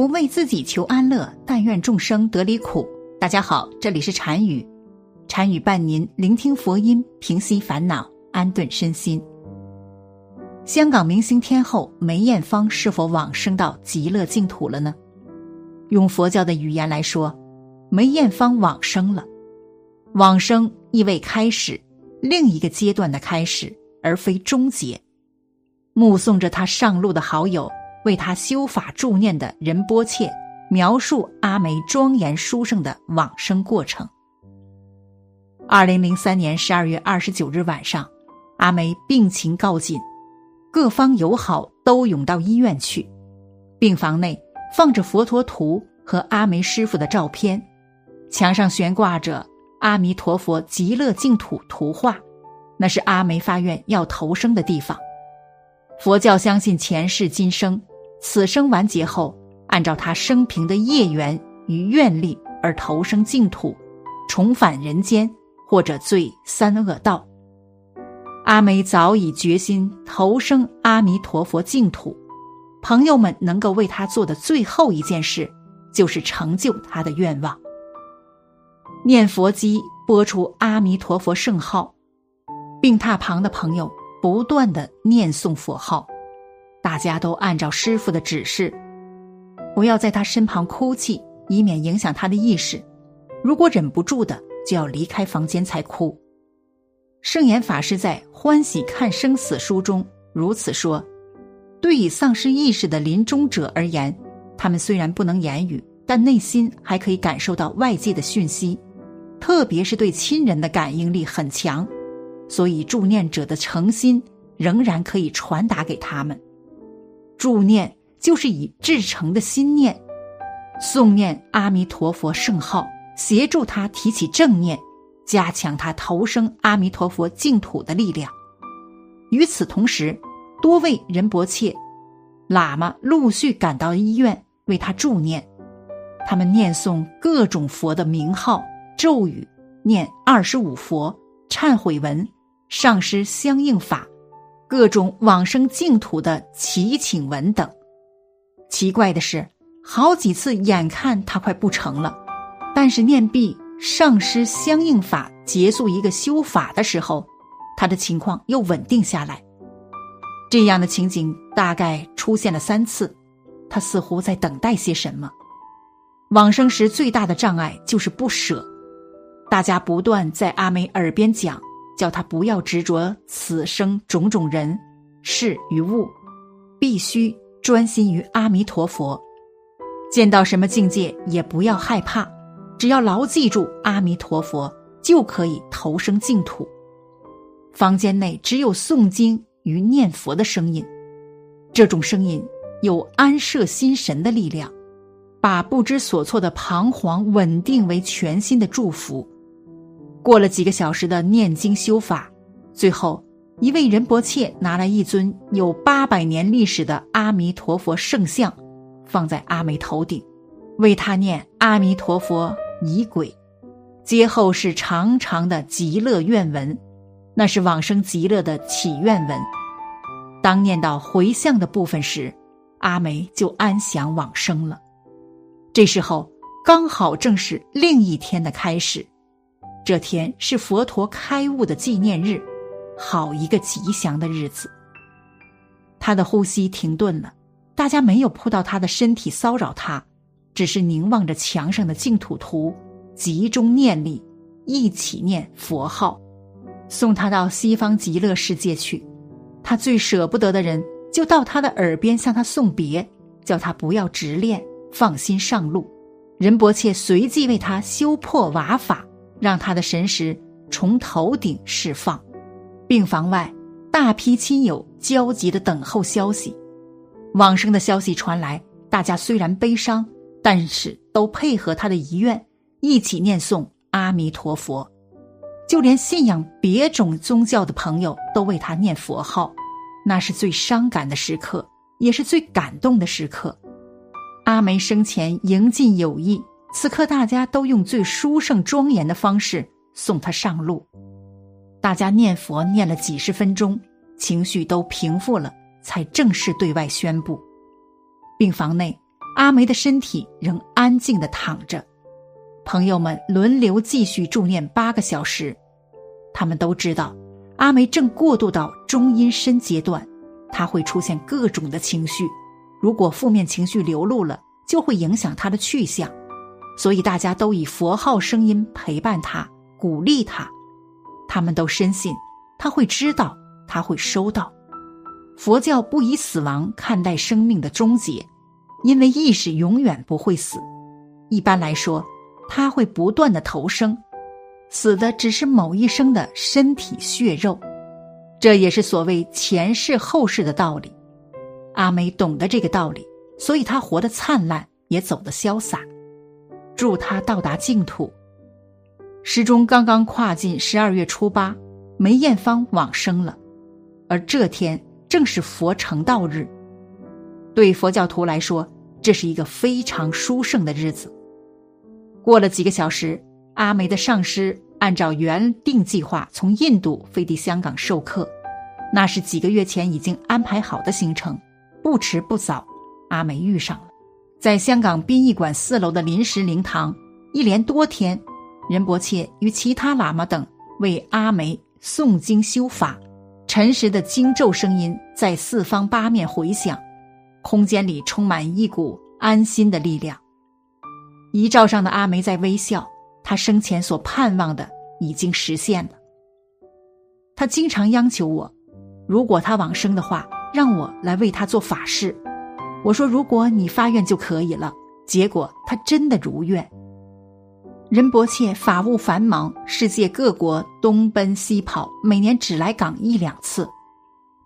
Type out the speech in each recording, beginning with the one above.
不为自己求安乐，但愿众生得离苦。大家好，这里是禅语，禅语伴您聆听佛音，平息烦恼，安顿身心。香港明星天后梅艳芳是否往生到极乐净土了呢？用佛教的语言来说，梅艳芳往生了。往生意味开始，另一个阶段的开始，而非终结。目送着他上路的好友。为他修法助念的仁波切描述阿梅庄严殊胜的往生过程。二零零三年十二月二十九日晚上，阿梅病情告紧，各方友好都涌到医院去。病房内放着佛陀图和阿梅师傅的照片，墙上悬挂着阿弥陀佛极乐净土图画，那是阿梅发愿要投生的地方。佛教相信前世今生。此生完结后，按照他生平的业缘与愿力而投生净土，重返人间或者罪三恶道。阿梅早已决心投生阿弥陀佛净土，朋友们能够为他做的最后一件事，就是成就他的愿望。念佛机播出阿弥陀佛圣号，病榻旁的朋友不断的念诵佛号。大家都按照师傅的指示，不要在他身旁哭泣，以免影响他的意识。如果忍不住的，就要离开房间才哭。圣严法师在《欢喜看生死书》中如此说：“对已丧失意识的临终者而言，他们虽然不能言语，但内心还可以感受到外界的讯息，特别是对亲人的感应力很强，所以助念者的诚心仍然可以传达给他们。”助念就是以至诚的心念诵念阿弥陀佛圣号，协助他提起正念，加强他投生阿弥陀佛净土的力量。与此同时，多位仁波切、喇嘛陆续赶到医院为他助念，他们念诵各种佛的名号、咒语，念二十五佛、忏悔文、上师相应法。各种往生净土的祈请文等。奇怪的是，好几次眼看他快不成了，但是念毕上师相应法结束一个修法的时候，他的情况又稳定下来。这样的情景大概出现了三次，他似乎在等待些什么。往生时最大的障碍就是不舍，大家不断在阿梅耳边讲。叫他不要执着此生种种人事与物，必须专心于阿弥陀佛。见到什么境界也不要害怕，只要牢记住阿弥陀佛，就可以投生净土。房间内只有诵经与念佛的声音，这种声音有安摄心神的力量，把不知所措的彷徨稳定为全新的祝福。过了几个小时的念经修法，最后一位仁波切拿来一尊有八百年历史的阿弥陀佛圣像，放在阿梅头顶，为他念阿弥陀佛仪轨。接后是长长的极乐愿文，那是往生极乐的祈愿文。当念到回向的部分时，阿梅就安详往生了。这时候刚好正是另一天的开始。这天是佛陀开悟的纪念日，好一个吉祥的日子。他的呼吸停顿了，大家没有扑到他的身体骚扰他，只是凝望着墙上的净土图，集中念力，一起念佛号，送他到西方极乐世界去。他最舍不得的人就到他的耳边向他送别，叫他不要执念，放心上路。仁伯切随即为他修破瓦法。让他的神识从头顶释放。病房外，大批亲友焦急的等候消息。往生的消息传来，大家虽然悲伤，但是都配合他的遗愿，一起念诵阿弥陀佛。就连信仰别种宗教的朋友都为他念佛号。那是最伤感的时刻，也是最感动的时刻。阿梅生前迎尽友谊。此刻，大家都用最殊胜庄严的方式送他上路。大家念佛念了几十分钟，情绪都平复了，才正式对外宣布。病房内，阿梅的身体仍安静的躺着。朋友们轮流继续助念八个小时，他们都知道阿梅正过渡到中阴身阶段，她会出现各种的情绪，如果负面情绪流露了，就会影响她的去向，所以大家都以佛号声音陪伴他，鼓励他。他们都深信，他会知道，他会收到。佛教不以死亡看待生命的终结，因为意识永远不会死。一般来说，他会不断的投生，死的只是某一生的身体血肉。这也是所谓前世后世的道理。阿梅懂得这个道理，所以她活得灿烂，也走得潇洒。助他到达净土。时钟刚刚跨进十二月初八，梅艳芳往生了，而这天正是佛成道日。对佛教徒来说，这是一个非常殊胜的日子。过了几个小时，阿梅的上师按照原定计划从印度飞抵香港授课，那是几个月前已经安排好的行程。不迟不早，阿梅遇上了，在香港殡仪馆四楼的临时灵堂，一连多天。仁波切与其他喇嘛等为阿梅诵经修法，沉实的经咒声音在四方八面回响，空间里充满一股安心的力量。遗照上的阿梅在微笑，她生前所盼望的已经实现了。他经常央求我，如果他往生的话，让我来为他做法事。我说，如果你发愿就可以了。结果他真的如愿。仁伯切法务繁忙，世界各国东奔西跑，每年只来港一两次。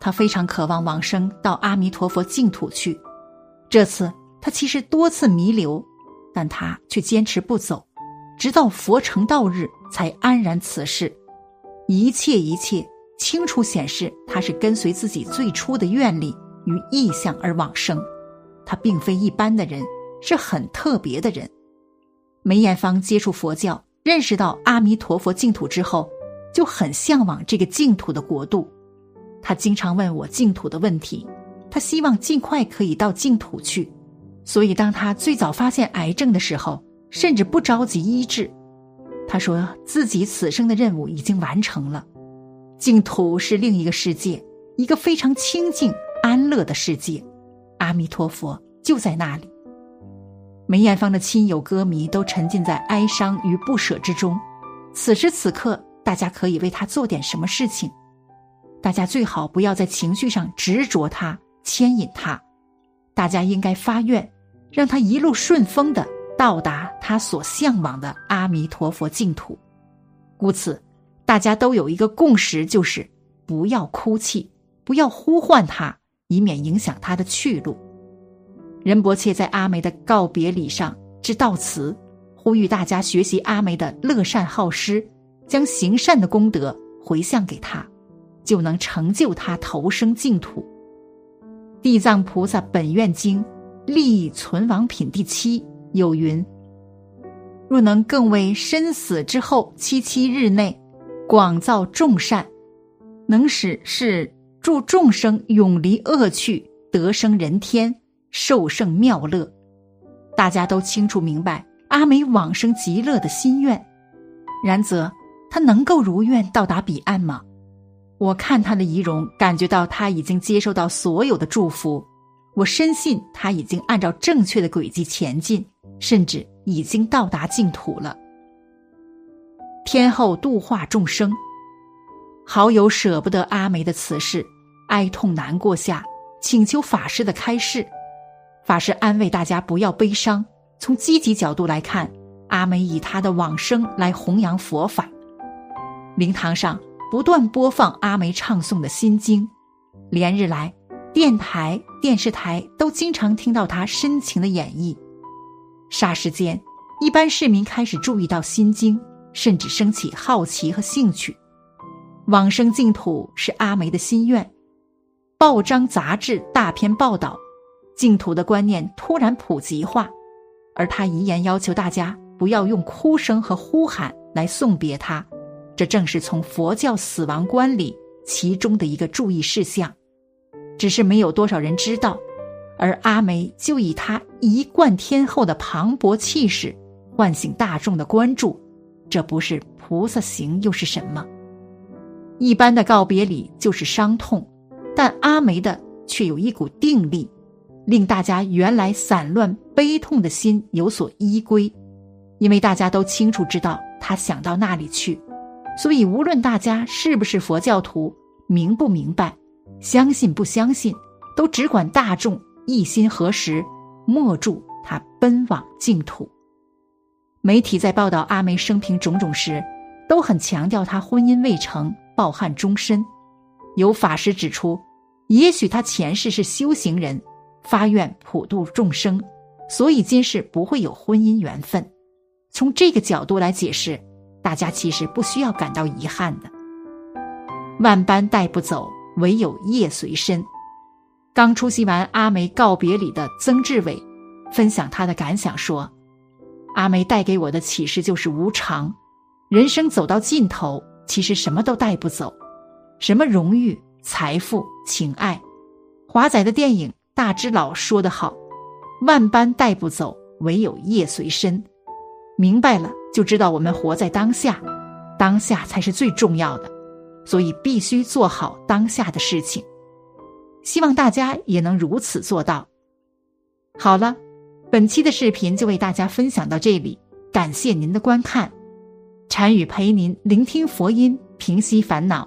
他非常渴望往生到阿弥陀佛净土去。这次他其实多次弥留，但他却坚持不走，直到佛成道日才安然辞世。一切一切清楚显示，他是跟随自己最初的愿力与意向而往生。他并非一般的人，是很特别的人。梅艳芳接触佛教，认识到阿弥陀佛净土之后，就很向往这个净土的国度。他经常问我净土的问题，他希望尽快可以到净土去。所以，当他最早发现癌症的时候，甚至不着急医治。他说自己此生的任务已经完成了，净土是另一个世界，一个非常清净安乐的世界，阿弥陀佛就在那里。梅艳芳的亲友歌迷都沉浸在哀伤与不舍之中。此时此刻，大家可以为他做点什么事情？大家最好不要在情绪上执着他、牵引他。大家应该发愿，让他一路顺风的到达他所向往的阿弥陀佛净土。故此，大家都有一个共识，就是不要哭泣，不要呼唤他，以免影响他的去路。仁伯切在阿梅的告别礼上致悼词，呼吁大家学习阿梅的乐善好施，将行善的功德回向给他，就能成就他投生净土。《地藏菩萨本愿经·利益存亡品》第七有云：“若能更为身死之后七七日内，广造众善，能使是助众生永离恶趣，得生人天。”受胜妙乐，大家都清楚明白阿梅往生极乐的心愿。然则，他能够如愿到达彼岸吗？我看他的仪容，感觉到他已经接受到所有的祝福。我深信他已经按照正确的轨迹前进，甚至已经到达净土了。天后度化众生，好友舍不得阿梅的辞世，哀痛难过下，请求法师的开示。法师安慰大家不要悲伤，从积极角度来看，阿梅以她的往生来弘扬佛法。灵堂上不断播放阿梅唱诵的心经，连日来，电台、电视台都经常听到她深情的演绎。霎时间，一般市民开始注意到心经，甚至升起好奇和兴趣。往生净土是阿梅的心愿，报章杂志大篇报道。净土的观念突然普及化，而他遗言要求大家不要用哭声和呼喊来送别他，这正是从佛教死亡观里其中的一个注意事项。只是没有多少人知道，而阿梅就以她一贯天后的磅礴气势，唤醒大众的关注。这不是菩萨行又是什么？一般的告别礼就是伤痛，但阿梅的却有一股定力，令大家原来散乱悲痛的心有所依归。因为大家都清楚知道他想到那里去，所以无论大家是不是佛教徒，明不明白，相信不相信，都只管大众一心合十，默祝他奔往净土。媒体在报道阿梅生平种种时，都很强调她婚姻未成，抱憾终身。有法师指出，也许他前世是修行人，发愿普度众生，所以今世不会有婚姻缘分。从这个角度来解释，大家其实不需要感到遗憾的。万般带不走，唯有业随身。刚出席完阿梅告别礼的曾志伟，分享他的感想说。阿梅带给我的启示就是无常，人生走到尽头，其实什么都带不走，什么荣誉、财富、情爱。华仔的电影《大只佬》说得好：“万般带不走，唯有业随身。”明白了，就知道我们活在当下，当下才是最重要的，所以必须做好当下的事情。希望大家也能如此做到。好了。本期的视频就为大家分享到这里，感谢您的观看。禅语陪您聆听佛音，平息烦恼，